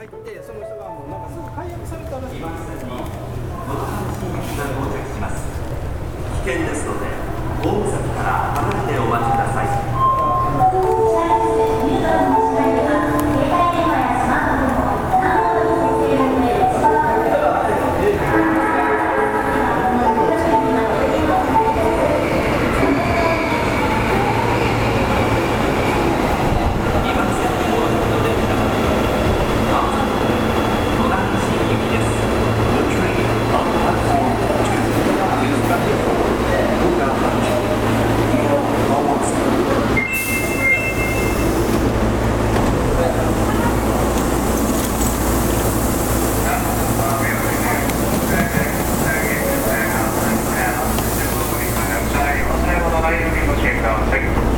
入ってその人がもうなんかすぐ解約されたらしい。です。危険ですので。taking on, taking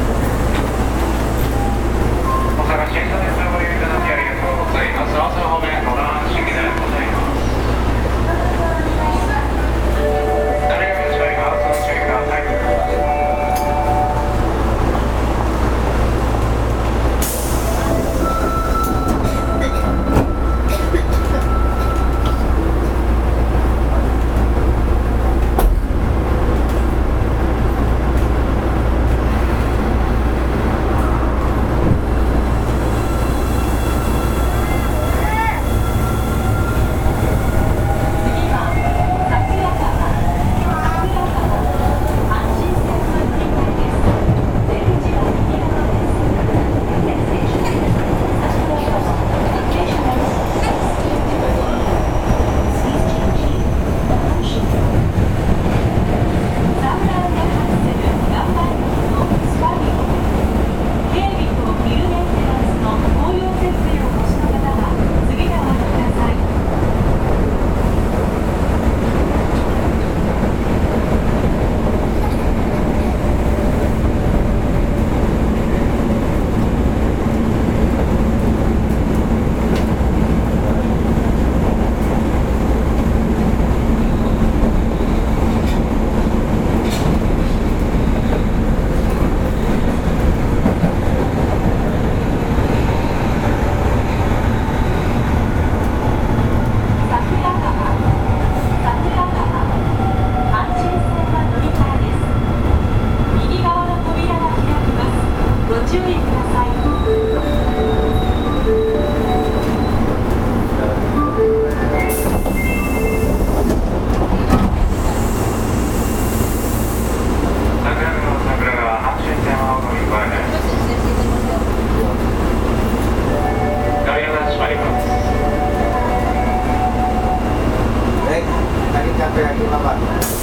いただきうまかったです。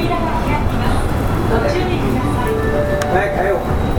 扉が開きます。ご注意ください。早く帰ろう。